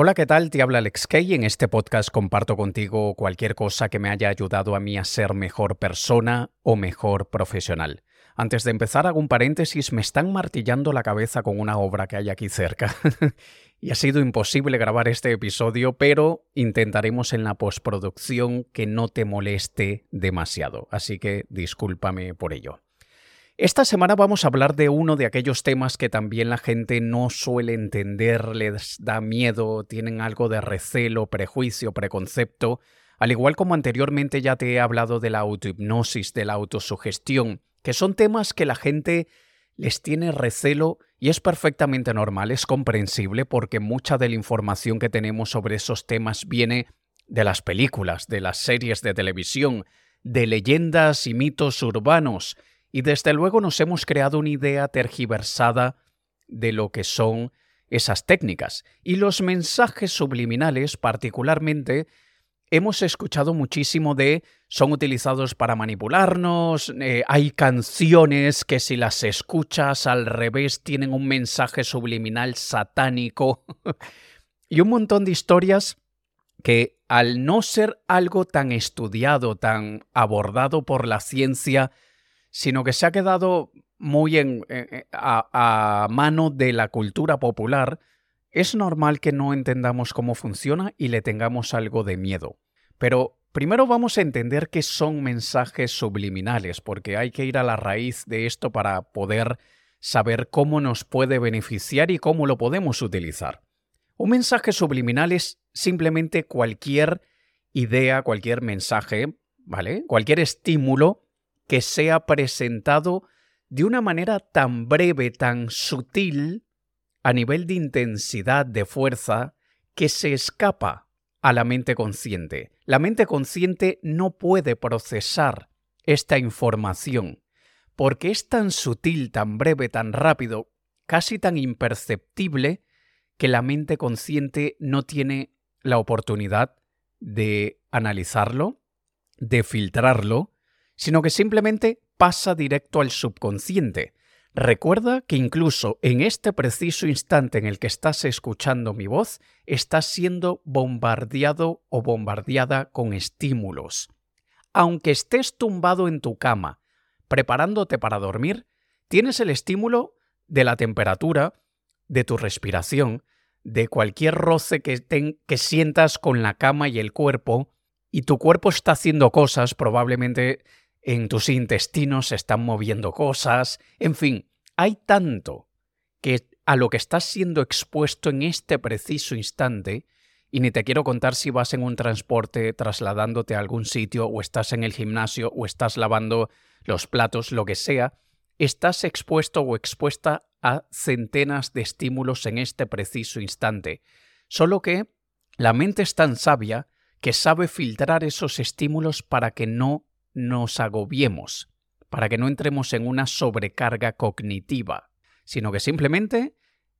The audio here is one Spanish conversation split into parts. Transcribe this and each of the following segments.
Hola, ¿qué tal? Te habla Alex Kay. En este podcast comparto contigo cualquier cosa que me haya ayudado a mí a ser mejor persona o mejor profesional. Antes de empezar, hago un paréntesis, me están martillando la cabeza con una obra que hay aquí cerca. y ha sido imposible grabar este episodio, pero intentaremos en la postproducción que no te moleste demasiado. Así que discúlpame por ello. Esta semana vamos a hablar de uno de aquellos temas que también la gente no suele entender, les da miedo, tienen algo de recelo, prejuicio, preconcepto, al igual como anteriormente ya te he hablado de la autohipnosis, de la autosugestión, que son temas que la gente les tiene recelo y es perfectamente normal, es comprensible porque mucha de la información que tenemos sobre esos temas viene de las películas, de las series de televisión, de leyendas y mitos urbanos, y desde luego nos hemos creado una idea tergiversada de lo que son esas técnicas. Y los mensajes subliminales, particularmente, hemos escuchado muchísimo de son utilizados para manipularnos, eh, hay canciones que si las escuchas al revés tienen un mensaje subliminal satánico y un montón de historias que al no ser algo tan estudiado, tan abordado por la ciencia, sino que se ha quedado muy en, a, mano de la cultura popular, es normal que no entendamos cómo funciona y le tengamos algo de miedo. Pero primero vamos a entender qué son mensajes subliminales, porque hay que ir a la raíz de esto para poder saber cómo nos puede beneficiar y cómo lo podemos utilizar. Un mensaje subliminal es simplemente cualquier idea, cualquier mensaje, ¿vale? Cualquier estímulo que sea presentado de una manera tan breve, tan sutil, a nivel de intensidad, de fuerza, que se escapa a la mente consciente. La mente consciente no puede procesar esta información, porque es tan sutil, tan breve, tan rápido, casi tan imperceptible, que la mente consciente no tiene la oportunidad de analizarlo, de filtrarlo, sino que simplemente pasa directo al subconsciente. Recuerda que incluso en este preciso instante en el que estás escuchando mi voz, estás siendo bombardeado o bombardeada con estímulos. Aunque estés tumbado en tu cama, preparándote para dormir, tienes el estímulo de la temperatura, de tu respiración, de cualquier roce que, que sientas con la cama y el cuerpo, y tu cuerpo está haciendo cosas, probablemente en tus intestinos se están moviendo cosas, en fin, hay tanto que a lo que estás siendo expuesto en este preciso instante, y ni te quiero contar si vas en un transporte trasladándote a algún sitio, o estás en el gimnasio, o estás lavando los platos, lo que sea, estás expuesto o expuesta a centenas de estímulos en este preciso instante. Solo que la mente es tan sabia que sabe filtrar esos estímulos para que no nos agobiemos, para que no entremos en una sobrecarga cognitiva, sino que simplemente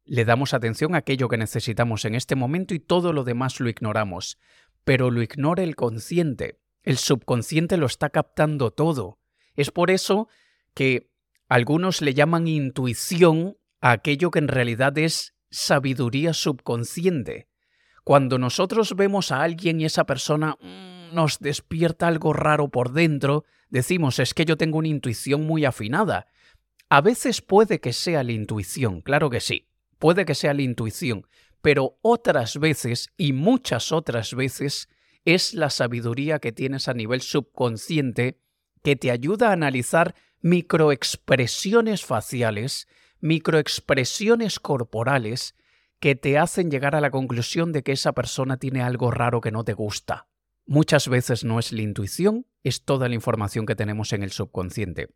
le damos atención a aquello que necesitamos en este momento y todo lo demás lo ignoramos. Pero lo ignora el consciente. El subconsciente lo está captando todo. Es por eso que algunos le llaman intuición a aquello que en realidad es sabiduría subconsciente. Cuando nosotros vemos a alguien y esa persona mm, nos despierta algo raro por dentro, decimos es que yo tengo una intuición muy afinada. A veces puede que sea la intuición, claro que sí, puede que sea la intuición, pero otras veces, y muchas otras veces, es la sabiduría que tienes a nivel subconsciente que te ayuda a analizar microexpresiones faciales, microexpresiones corporales, que te hacen llegar a la conclusión de que esa persona tiene algo raro que no te gusta. Muchas veces no es la intuición, es toda la información que tenemos en el subconsciente.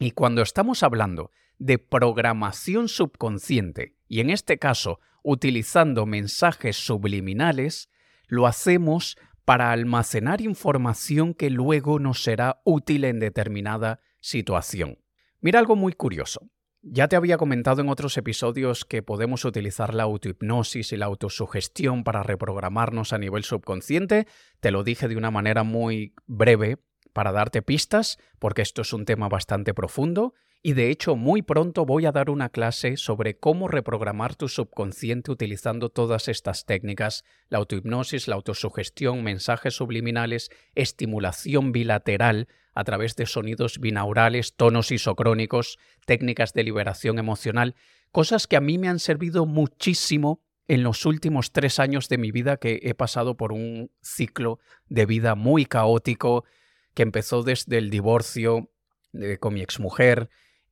Y cuando estamos hablando de programación subconsciente, y en este caso utilizando mensajes subliminales, lo hacemos para almacenar información que luego nos será útil en determinada situación. Mira algo muy curioso. Ya te había comentado en otros episodios que podemos utilizar la autohipnosis y la autosugestión para reprogramarnos a nivel subconsciente. Te lo dije de una manera muy breve para darte pistas, porque esto es un tema bastante profundo y de hecho muy pronto voy a dar una clase sobre cómo reprogramar tu subconsciente utilizando todas estas técnicas, la autohipnosis, la autosugestión, mensajes subliminales, estimulación bilateral a través de sonidos binaurales, tonos isocrónicos, técnicas de liberación emocional, cosas que a mí me han servido muchísimo en los últimos tres años de mi vida que he pasado por un ciclo de vida muy caótico que empezó desde el divorcio eh, con mi exmujer,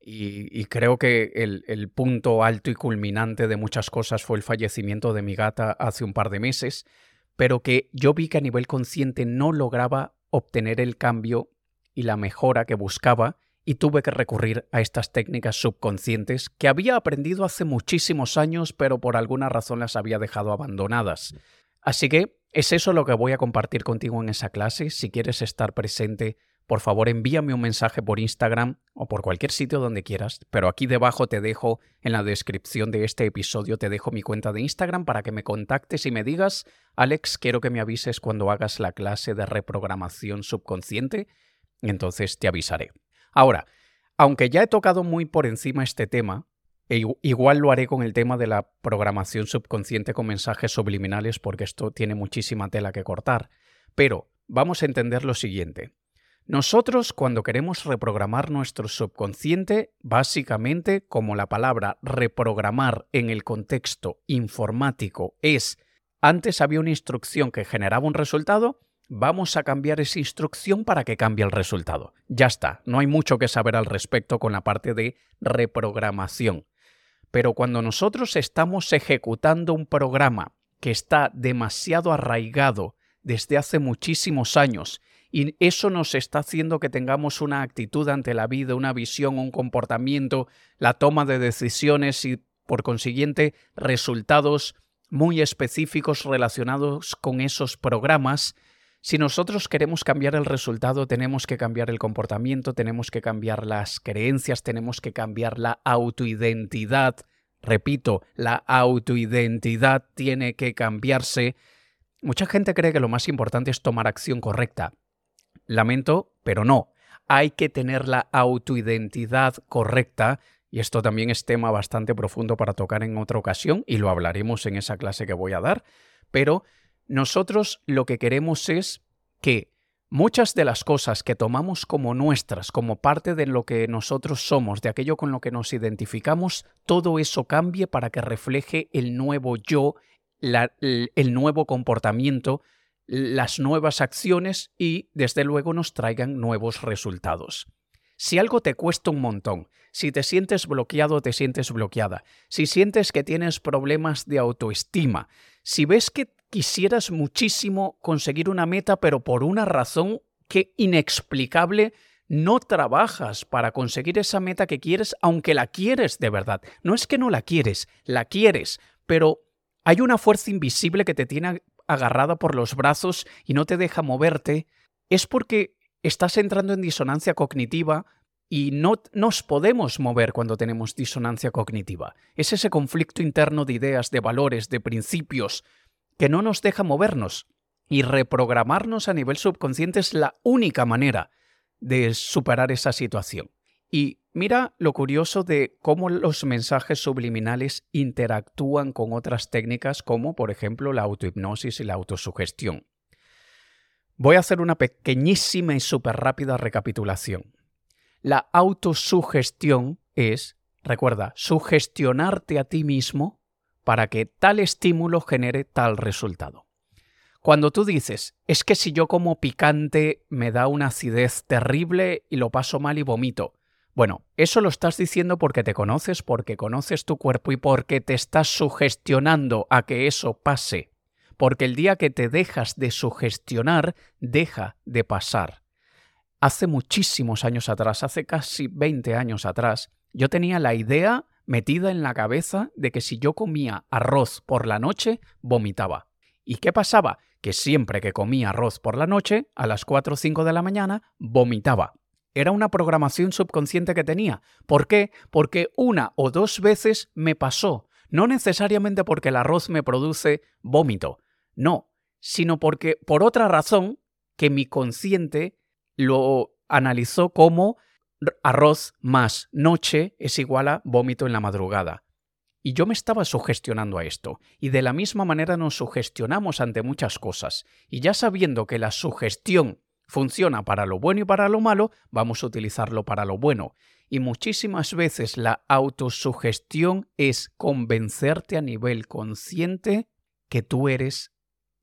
y, creo que el, punto alto y culminante de muchas cosas fue el fallecimiento de mi gata hace un par de meses, pero que yo vi que a nivel consciente no lograba obtener el cambio y la mejora que buscaba y tuve que recurrir a estas técnicas subconscientes que había aprendido hace muchísimos años pero por alguna razón las había dejado abandonadas. Así que es eso lo que voy a compartir contigo en esa clase. Si quieres estar presente, por favor envíame un mensaje por Instagram o por cualquier sitio donde quieras, pero aquí debajo te dejo en la descripción de este episodio, te dejo mi cuenta de Instagram para que me contactes y me digas, Alex, quiero que me avises cuando hagas la clase de reprogramación subconsciente, entonces te avisaré. Ahora, aunque ya he tocado muy por encima este tema, e igual lo haré con el tema de la programación subconsciente con mensajes subliminales porque esto tiene muchísima tela que cortar, pero vamos a entender lo siguiente. Nosotros cuando queremos reprogramar nuestro subconsciente, básicamente como la palabra reprogramar en el contexto informático es antes había una instrucción que generaba un resultado, vamos a cambiar esa instrucción para que cambie el resultado. Ya está, no hay mucho que saber al respecto con la parte de reprogramación. Pero cuando nosotros estamos ejecutando un programa que está demasiado arraigado desde hace muchísimos años y eso nos está haciendo que tengamos una actitud ante la vida, una visión, un comportamiento, la toma de decisiones y, por consiguiente, resultados muy específicos relacionados con esos programas. Si nosotros queremos cambiar el resultado, tenemos que cambiar el comportamiento, tenemos que cambiar las creencias, tenemos que cambiar la autoidentidad. Repito, la autoidentidad tiene que cambiarse. Mucha gente cree que lo más importante es tomar acción correcta. Lamento, pero no. Hay que tener la autoidentidad correcta y esto también es tema bastante profundo para tocar en otra ocasión y lo hablaremos en esa clase que voy a dar, pero nosotros lo que queremos es que muchas de las cosas que tomamos como nuestras, como parte de lo que nosotros somos, de aquello con lo que nos identificamos, todo eso cambie para que refleje el nuevo yo, el nuevo comportamiento las nuevas acciones y, desde luego, nos traigan nuevos resultados. Si algo te cuesta un montón, si te sientes bloqueado te sientes bloqueada, si sientes que tienes problemas de autoestima, si ves que quisieras muchísimo conseguir una meta, pero por una razón que inexplicable no trabajas para conseguir esa meta que quieres, aunque la quieres de verdad. No es que no la quieres, la quieres, pero hay una fuerza invisible que te tiene agarrada por los brazos y no te deja moverte, es porque estás entrando en disonancia cognitiva y no nos podemos mover cuando tenemos disonancia cognitiva. Es ese conflicto interno de ideas, de valores, de principios, que no nos deja movernos. Y reprogramarnos a nivel subconsciente es la única manera de superar esa situación. Y mira lo curioso de cómo los mensajes subliminales interactúan con otras técnicas como por ejemplo la autohipnosis y la autosugestión. Voy a hacer una pequeñísima y súper rápida recapitulación. La autosugestión es, recuerda, sugestionarte a ti mismo para que tal estímulo genere tal resultado. Cuando tú dices, es que si yo como picante me da una acidez terrible y lo paso mal y vomito, bueno, eso lo estás diciendo porque te conoces, porque conoces tu cuerpo y porque te estás sugestionando a que eso pase. Porque el día que te dejas de sugestionar, deja de pasar. Hace muchísimos años atrás, hace casi 20 años atrás, yo tenía la idea metida en la cabeza de que si yo comía arroz por la noche, vomitaba. ¿Y qué pasaba? Que siempre que comía arroz por la noche, a las 4 o 5 de la mañana, vomitaba. Era una programación subconsciente que tenía. ¿Por qué? Porque una o dos veces me pasó. No necesariamente porque el arroz me produce vómito. No, sino porque por otra razón que mi consciente lo analizó como arroz más noche es igual a vómito en la madrugada. Y yo me estaba sugestionando a esto, y de la misma manera nos sugestionamos ante muchas cosas, y ya sabiendo que la sugestión funciona para lo bueno y para lo malo, vamos a utilizarlo para lo bueno. Y muchísimas veces la autosugestión es convencerte a nivel consciente que tú eres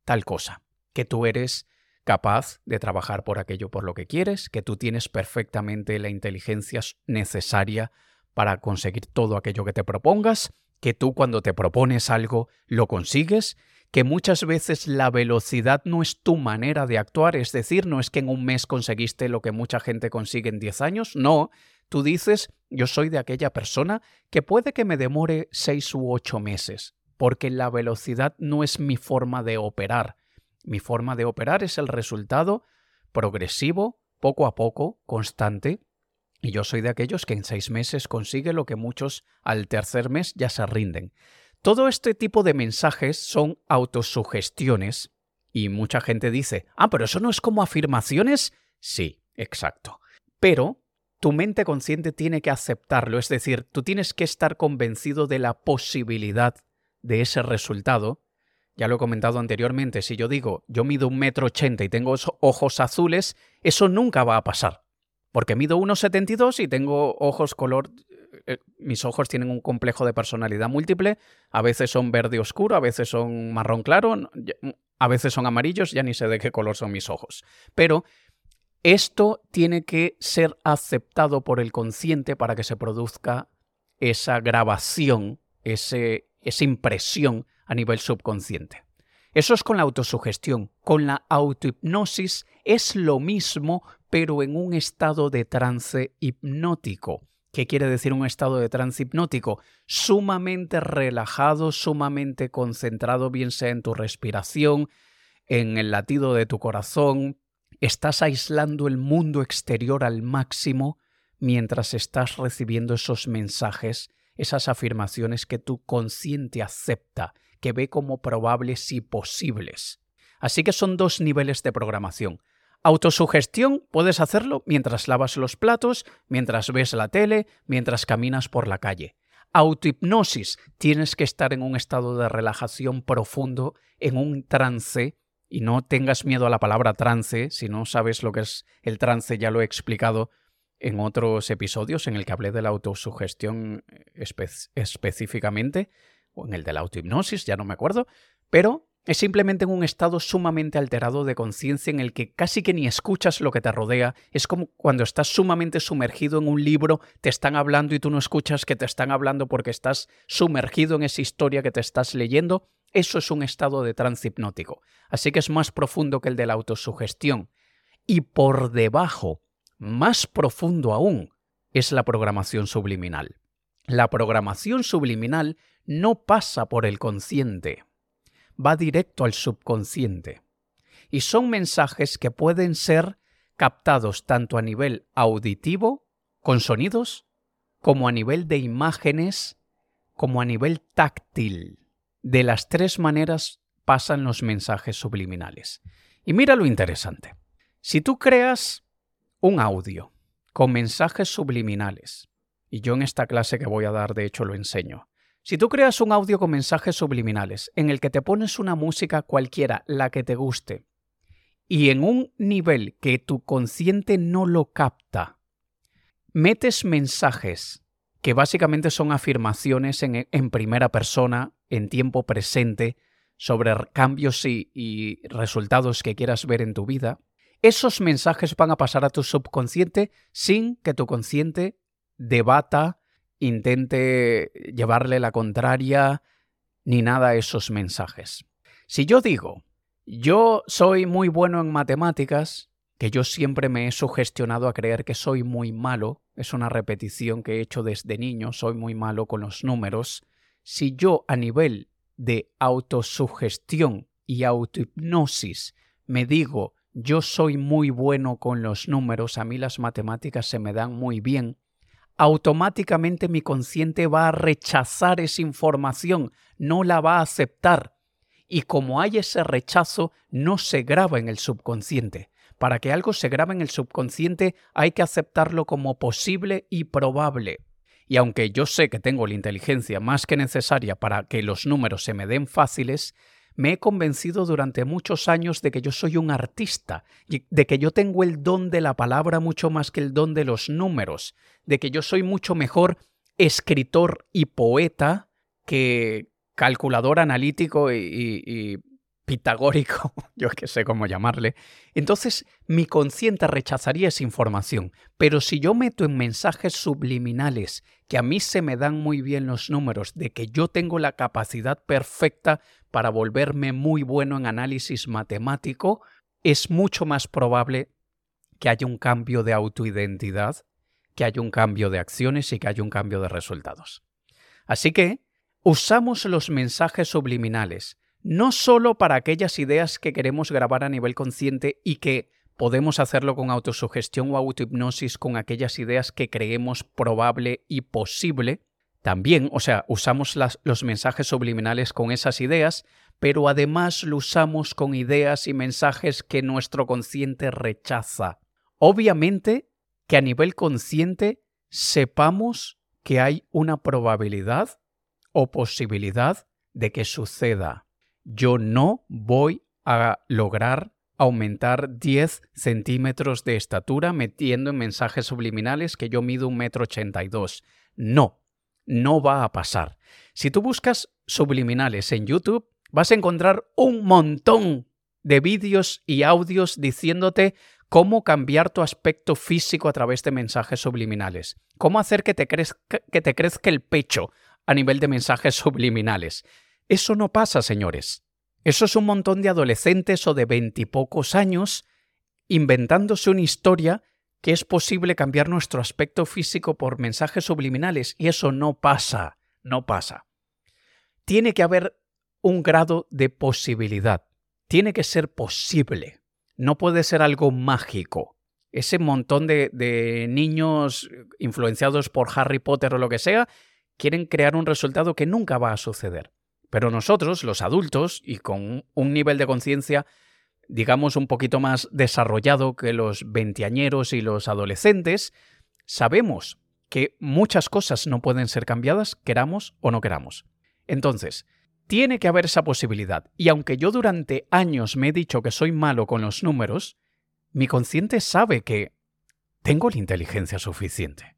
tal cosa, que tú eres capaz de trabajar por aquello por lo que quieres, que tú tienes perfectamente la inteligencia necesaria para conseguir todo aquello que te propongas, que tú cuando te propones algo lo consigues, que muchas veces la velocidad no es tu manera de actuar, es decir, no es que en un mes conseguiste lo que mucha gente consigue en 10 años, no, tú dices, yo soy de aquella persona que puede que me demore 6 u 8 meses, porque la velocidad no es mi forma de operar, mi forma de operar es el resultado progresivo, poco a poco, constante, y yo soy de aquellos que en seis meses consigue lo que muchos al tercer mes ya se rinden. Todo este tipo de mensajes son autosugestiones y mucha gente dice, ah, pero eso no es como afirmaciones. Sí, exacto. Pero tu mente consciente tiene que aceptarlo, es decir, tú tienes que estar convencido de la posibilidad de ese resultado ya lo he comentado anteriormente, si yo digo yo mido un metro ochenta y tengo ojos azules, eso nunca va a pasar. Porque mido 1,72 y tengo ojos color... Eh, mis ojos tienen un complejo de personalidad múltiple. A veces son verde oscuro, a veces son marrón claro, a veces son amarillos, ya ni sé de qué color son mis ojos. Pero esto tiene que ser aceptado por el consciente para que se produzca esa grabación, ese, esa impresión a nivel subconsciente. Eso es con la autosugestión. Con la autohipnosis es lo mismo, pero en un estado de trance hipnótico. ¿Qué quiere decir un estado de trance hipnótico? Sumamente relajado, sumamente concentrado, bien sea en tu respiración, en el latido de tu corazón. Estás aislando el mundo exterior al máximo mientras estás recibiendo esos mensajes, esas afirmaciones que tu consciente acepta que ve como probables y posibles. Así que son dos niveles de programación. Autosugestión puedes hacerlo mientras lavas los platos, mientras ves la tele, mientras caminas por la calle. Autohipnosis, tienes que estar en un estado de relajación profundo, en un trance, y no tengas miedo a la palabra trance, si no sabes lo que es el trance ya lo he explicado en otros episodios en el que hablé de la autosugestión específicamente o en el de la autohipnosis, ya no me acuerdo, pero es simplemente en un estado sumamente alterado de conciencia en el que casi que ni escuchas lo que te rodea. Es como cuando estás sumamente sumergido en un libro, te están hablando y tú no escuchas que te están hablando porque estás sumergido en esa historia que te estás leyendo. Eso es un estado de trance hipnótico. Así que es más profundo que el de la autosugestión. Y por debajo, más profundo aún, es la programación subliminal. La programación subliminal no pasa por el consciente, va directo al subconsciente. Y son mensajes que pueden ser captados tanto a nivel auditivo, con sonidos, como a nivel de imágenes, como a nivel táctil. De las tres maneras pasan los mensajes subliminales. Y mira lo interesante. Si tú creas un audio con mensajes subliminales, y yo en esta clase que voy a dar de hecho lo enseño, si tú creas un audio con mensajes subliminales en el que te pones una música cualquiera, la que te guste, y en un nivel que tu consciente no lo capta, metes mensajes que básicamente son afirmaciones en, primera persona, en tiempo presente, sobre cambios y, resultados que quieras ver en tu vida, esos mensajes van a pasar a tu subconsciente sin que tu consciente debata intente llevarle la contraria ni nada a esos mensajes. Si yo digo, yo soy muy bueno en matemáticas, que yo siempre me he sugestionado a creer que soy muy malo, es una repetición que he hecho desde niño, soy muy malo con los números, si yo a nivel de autosugestión y autohipnosis me digo yo soy muy bueno con los números, a mí las matemáticas se me dan muy bien, automáticamente mi consciente va a rechazar esa información, no la va a aceptar. Y como hay ese rechazo, no se graba en el subconsciente. Para que algo se grabe en el subconsciente hay que aceptarlo como posible y probable. Y aunque yo sé que tengo la inteligencia más que necesaria para que los números se me den fáciles, me he convencido durante muchos años de que yo soy un artista, de que yo tengo el don de la palabra mucho más que el don de los números, de que yo soy mucho mejor escritor y poeta que calculador analítico y, pitagórico, yo que sé cómo llamarle, entonces mi consciente rechazaría esa información. Pero si yo meto en mensajes subliminales que a mí se me dan muy bien los números, de que yo tengo la capacidad perfecta para volverme muy bueno en análisis matemático, es mucho más probable que haya un cambio de autoidentidad, que haya un cambio de acciones y que haya un cambio de resultados. Así que usamos los mensajes subliminales no solo para aquellas ideas que queremos grabar a nivel consciente y que podemos hacerlo con autosugestión o autohipnosis con aquellas ideas que creemos probable y posible, también, o sea, usamos los mensajes subliminales con esas ideas, pero además lo usamos con ideas y mensajes que nuestro consciente rechaza. Obviamente que a nivel consciente sepamos que hay una probabilidad o posibilidad de que suceda yo no voy a lograr aumentar 10 centímetros de estatura metiendo en mensajes subliminales que yo mido un metro ochenta. No, no va a pasar. Si tú buscas subliminales en YouTube, vas a encontrar un montón de vídeos y audios diciéndote cómo cambiar tu aspecto físico a través de mensajes subliminales, cómo hacer que te, crezca, el pecho a nivel de mensajes subliminales. Eso no pasa, señores. Eso es un montón de adolescentes o de veintipocos años inventándose una historia que es posible cambiar nuestro aspecto físico por mensajes subliminales y eso no pasa, no pasa. Tiene que haber un grado de posibilidad, tiene que ser posible, no puede ser algo mágico. Ese montón de, de niños influenciados por Harry Potter o lo que sea, quieren crear un resultado que nunca va a suceder. Pero nosotros, los adultos, y con un nivel de conciencia, digamos, un poquito más desarrollado que los veinteañeros y los adolescentes, sabemos que muchas cosas no pueden ser cambiadas, queramos o no queramos. Entonces, tiene que haber esa posibilidad. Y aunque yo durante años me he dicho que soy malo con los números, mi consciente sabe que tengo la inteligencia suficiente.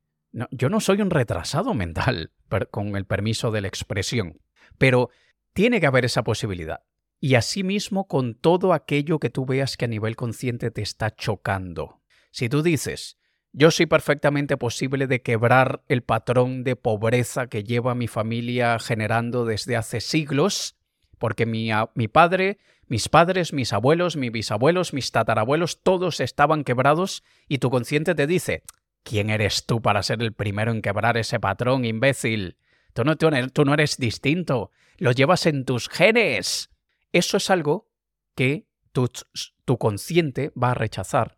yo no soy un retrasado mental, con el permiso de la expresión. Pero tiene que haber esa posibilidad. Y asimismo con todo aquello que tú veas que a nivel consciente te está chocando. Si tú dices, yo soy perfectamente posible de quebrar el patrón de pobreza que lleva mi familia generando desde hace siglos, porque mi, mi, padre, mis padres, mis abuelos, mis bisabuelos, mis tatarabuelos, todos estaban quebrados y tu consciente te dice, ¿quién eres tú para ser el primero en quebrar ese patrón, imbécil? Tú no, tú no eres distinto lo llevas en tus genes. Eso es algo que tu, consciente va a rechazar.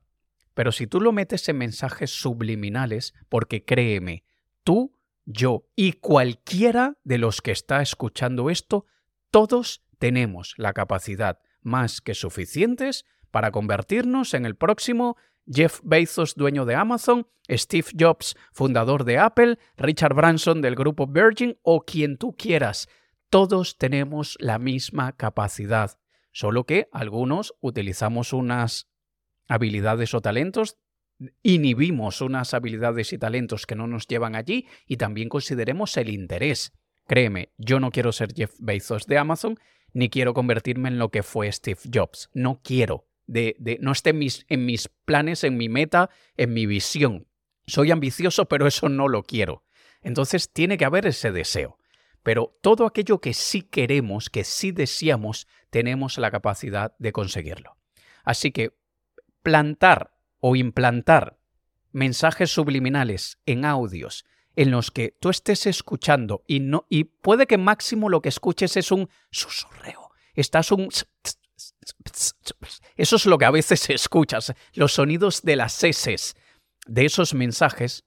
Pero si tú lo metes en mensajes subliminales, porque créeme, tú, yo y cualquiera de los que está escuchando esto, todos tenemos la capacidad más que suficientes para convertirnos en el próximo Jeff Bezos, dueño de Amazon, Steve Jobs, fundador de Apple, Richard Branson del grupo Virgin o quien tú quieras. Todos tenemos la misma capacidad, solo que algunos utilizamos unas habilidades o talentos, inhibimos unas habilidades y talentos que no nos llevan allí y también consideremos el interés. Créeme, yo no quiero ser Jeff Bezos de Amazon, ni quiero convertirme en lo que fue Steve Jobs. No quiero. De, no esté mis, en mis planes, en mi meta, en mi visión. Soy ambicioso, pero eso no lo quiero. Entonces tiene que haber ese deseo. Pero todo aquello que sí queremos, que sí deseamos, tenemos la capacidad de conseguirlo. Así que plantar o implantar mensajes subliminales en audios en los que tú estés escuchando y no y puede que máximo lo que escuches es un susurreo. Estás un eso es lo que a veces escuchas, los sonidos de las heces de esos mensajes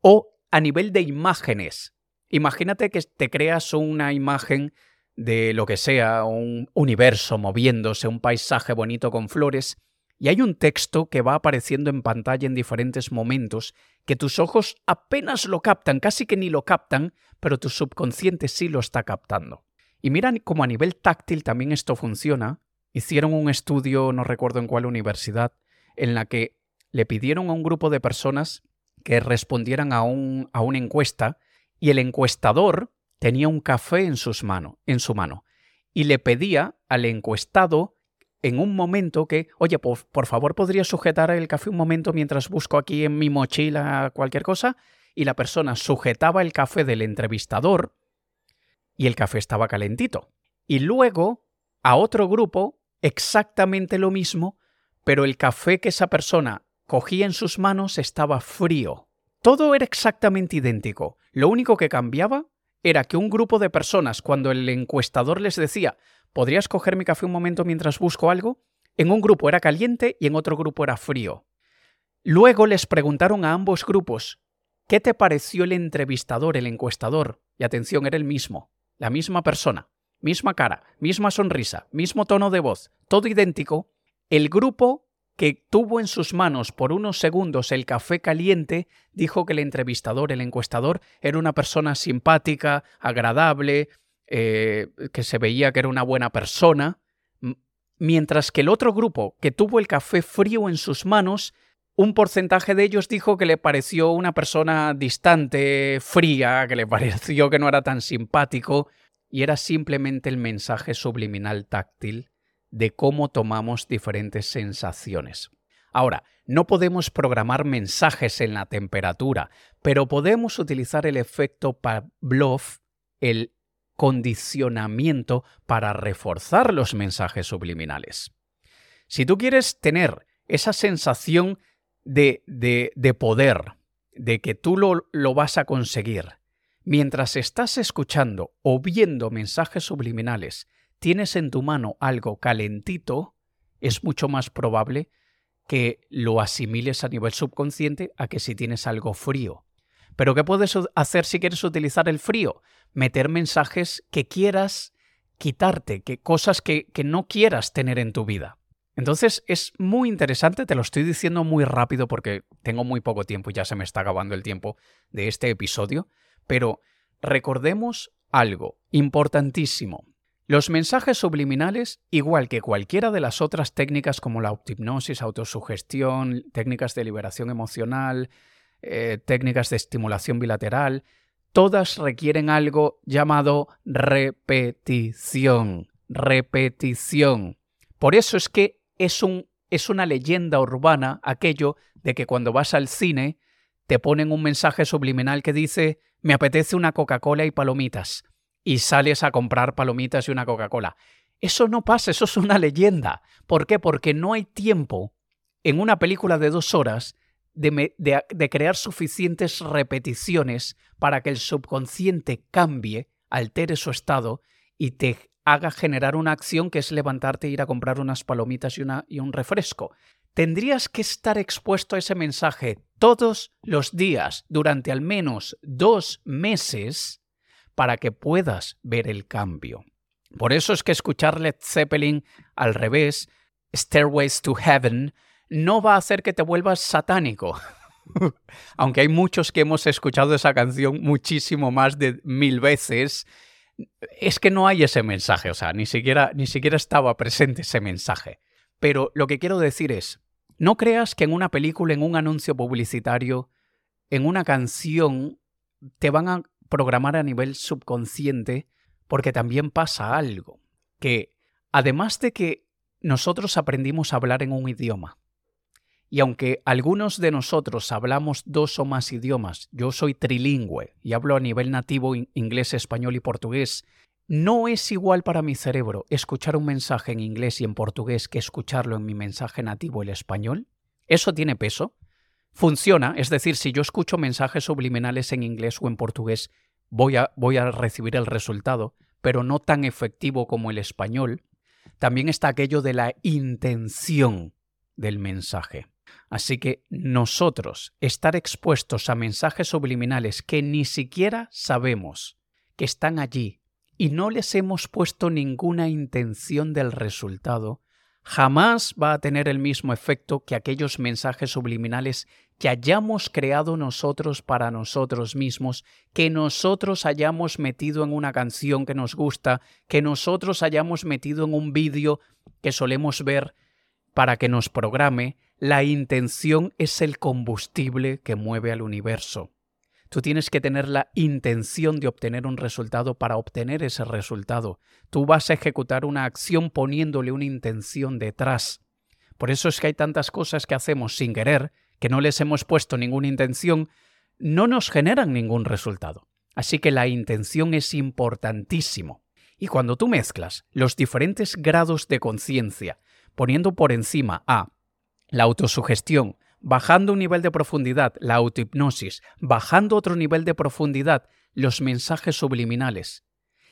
o a nivel de imágenes Imagínate que te creas una imagen de lo que sea, un universo moviéndose, un paisaje bonito con flores, y hay un texto que va apareciendo en pantalla en diferentes momentos que tus ojos apenas lo captan, casi que ni lo captan, pero tu subconsciente sí lo está captando. Y mira cómo a nivel táctil también esto funciona. Hicieron un estudio, no recuerdo en cuál universidad, en la que le pidieron a un grupo de personas que respondieran a, un, a una encuesta y el encuestador tenía un café en, sus mano, en su mano y le pedía al encuestado en un momento que, oye, por, por favor, ¿podría sujetar el café un momento mientras busco aquí en mi mochila cualquier cosa? Y la persona sujetaba el café del entrevistador y el café estaba calentito. Y luego, a otro grupo, exactamente lo mismo, pero el café que esa persona cogía en sus manos estaba frío. Todo era exactamente idéntico. Lo único que cambiaba era que un grupo de personas, cuando el encuestador les decía, ¿podrías coger mi café un momento mientras busco algo? En un grupo era caliente y en otro grupo era frío. Luego les preguntaron a ambos grupos, ¿qué te pareció el entrevistador, el encuestador? Y atención, era el mismo, la misma persona, misma cara, misma sonrisa, mismo tono de voz, todo idéntico. El grupo que tuvo en sus manos por unos segundos el café caliente, dijo que el entrevistador, el encuestador, era una persona simpática, agradable, eh, que se veía que era una buena persona, mientras que el otro grupo, que tuvo el café frío en sus manos, un porcentaje de ellos dijo que le pareció una persona distante, fría, que le pareció que no era tan simpático, y era simplemente el mensaje subliminal táctil de cómo tomamos diferentes sensaciones. Ahora, no podemos programar mensajes en la temperatura, pero podemos utilizar el efecto Pavlov, el condicionamiento, para reforzar los mensajes subliminales. Si tú quieres tener esa sensación de, de, poder, de que tú lo, lo vas a conseguir, mientras estás escuchando o viendo mensajes subliminales tienes en tu mano algo calentito, es mucho más probable que lo asimiles a nivel subconsciente a que si tienes algo frío. Pero ¿qué puedes hacer si quieres utilizar el frío? Meter mensajes que quieras quitarte, que cosas que, que no quieras tener en tu vida. Entonces es muy interesante, te lo estoy diciendo muy rápido porque tengo muy poco tiempo y ya se me está acabando el tiempo de este episodio, pero recordemos algo importantísimo. Los mensajes subliminales, igual que cualquiera de las otras técnicas como la autohipnosis, autosugestión, técnicas de liberación emocional, eh, técnicas de estimulación bilateral, todas requieren algo llamado repetición. Repetición. Por eso es que es, un, es una leyenda urbana aquello de que cuando vas al cine te ponen un mensaje subliminal que dice me apetece una Coca-Cola y palomitas y sales a comprar palomitas y una Coca-Cola. Eso no pasa, eso es una leyenda. ¿Por qué? Porque no hay tiempo en una película de dos horas de, crear suficientes repeticiones para que el subconsciente cambie, altere su estado y te haga generar una acción que es levantarte e ir a comprar unas palomitas y un refresco. Tendrías que estar expuesto a ese mensaje todos los días durante al menos dos meses para que puedas ver el cambio. Por eso es que escuchar Led Zeppelin al revés, Stairways to Heaven, no va a hacer que te vuelvas satánico. Aunque hay muchos que hemos escuchado esa canción muchísimo más de mil veces, es que no hay ese mensaje, o sea, ni siquiera, ni siquiera estaba presente ese mensaje. Pero lo que quiero decir es, no creas que en una película, en un anuncio publicitario, en una canción, te van a programar a nivel subconsciente porque también pasa algo, que además de que nosotros aprendimos a hablar en un idioma, y aunque algunos de nosotros hablamos dos o más idiomas, yo soy trilingüe y hablo a nivel nativo inglés, español y portugués, no es igual para mi cerebro escuchar un mensaje en inglés y en portugués que escucharlo en mi mensaje nativo el español. ¿Eso tiene peso? Funciona, es decir, si yo escucho mensajes subliminales en inglés o en portugués, voy a, recibir el resultado, pero no tan efectivo como el español. También está aquello de la intención del mensaje. Así que nosotros estar expuestos a mensajes subliminales que ni siquiera sabemos que están allí y no les hemos puesto ninguna intención del resultado, jamás va a tener el mismo efecto que aquellos mensajes subliminales que hayamos creado nosotros para nosotros mismos, que nosotros hayamos metido en una canción que nos gusta, que nosotros hayamos metido en un vídeo que solemos ver para que nos programe, la intención es el combustible que mueve al universo. Tú tienes que tener la intención de obtener un resultado para obtener ese resultado. Tú vas a ejecutar una acción poniéndole una intención detrás. Por eso es que hay tantas cosas que hacemos sin querer, que no les hemos puesto ninguna intención, no nos generan ningún resultado. Así que la intención es importantísimo. Y cuando tú mezclas los diferentes grados de conciencia, poniendo por encima a la autosugestión, bajando un nivel de profundidad, la autohipnosis, bajando otro nivel de profundidad, los mensajes subliminales.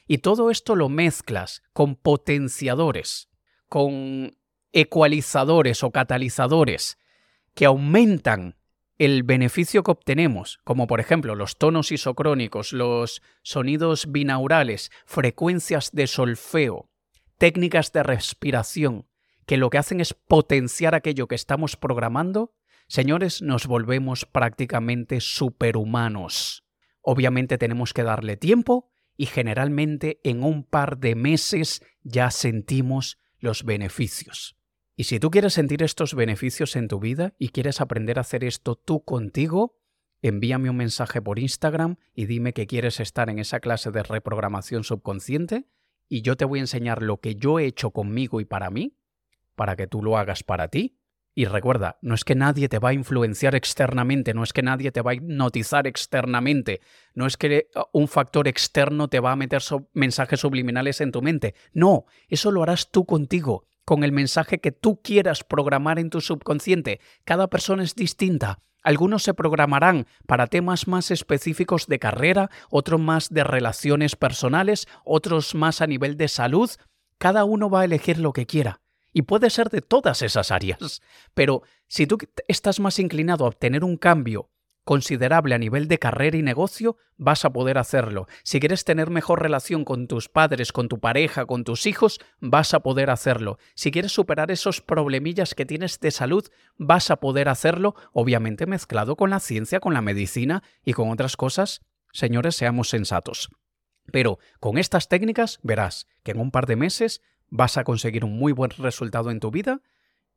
Y todo esto lo mezclas con potenciadores, con ecualizadores o catalizadores que aumentan el beneficio que obtenemos, como por ejemplo los tonos isocrónicos, los sonidos binaurales, frecuencias de solfeo, técnicas de respiración, que lo que hacen es potenciar aquello que estamos programando Señores, nos volvemos prácticamente superhumanos. Obviamente tenemos que darle tiempo y generalmente en un par de meses ya sentimos los beneficios. Y si tú quieres sentir estos beneficios en tu vida y quieres aprender a hacer esto tú contigo, envíame un mensaje por Instagram y dime que quieres estar en esa clase de reprogramación subconsciente y yo te voy a enseñar lo que yo he hecho conmigo y para mí, para que tú lo hagas para ti y recuerda, no es que nadie te va a influenciar externamente, no es que nadie te va a hipnotizar externamente, no es que uh, un factor externo te va a meter mensajes subliminales en tu mente. No, eso lo harás tú contigo, con el mensaje que tú quieras programar en tu subconsciente. Cada persona es distinta. Algunos se programarán para temas más específicos de carrera, otros más de relaciones personales, otros más a nivel de salud. Cada uno va a elegir lo que quiera. Y puede ser de todas esas áreas. Pero si tú estás más inclinado a obtener un cambio considerable a nivel de carrera y negocio, vas a poder hacerlo. Si quieres tener mejor relación con tus padres, con tu pareja, con tus hijos, vas a poder hacerlo. Si quieres superar esos problemillas que tienes de salud, vas a poder hacerlo, obviamente mezclado con la ciencia, con la medicina y con otras cosas. Señores, seamos sensatos. Pero con estas técnicas verás que en un par de meses vas a conseguir un muy buen resultado en tu vida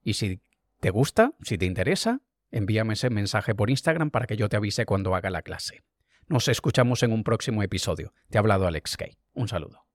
y si te gusta, si te interesa, envíame ese mensaje por Instagram para que yo te avise cuando haga la clase. Nos escuchamos en un próximo episodio. Te ha hablado Alex Kay. Un saludo.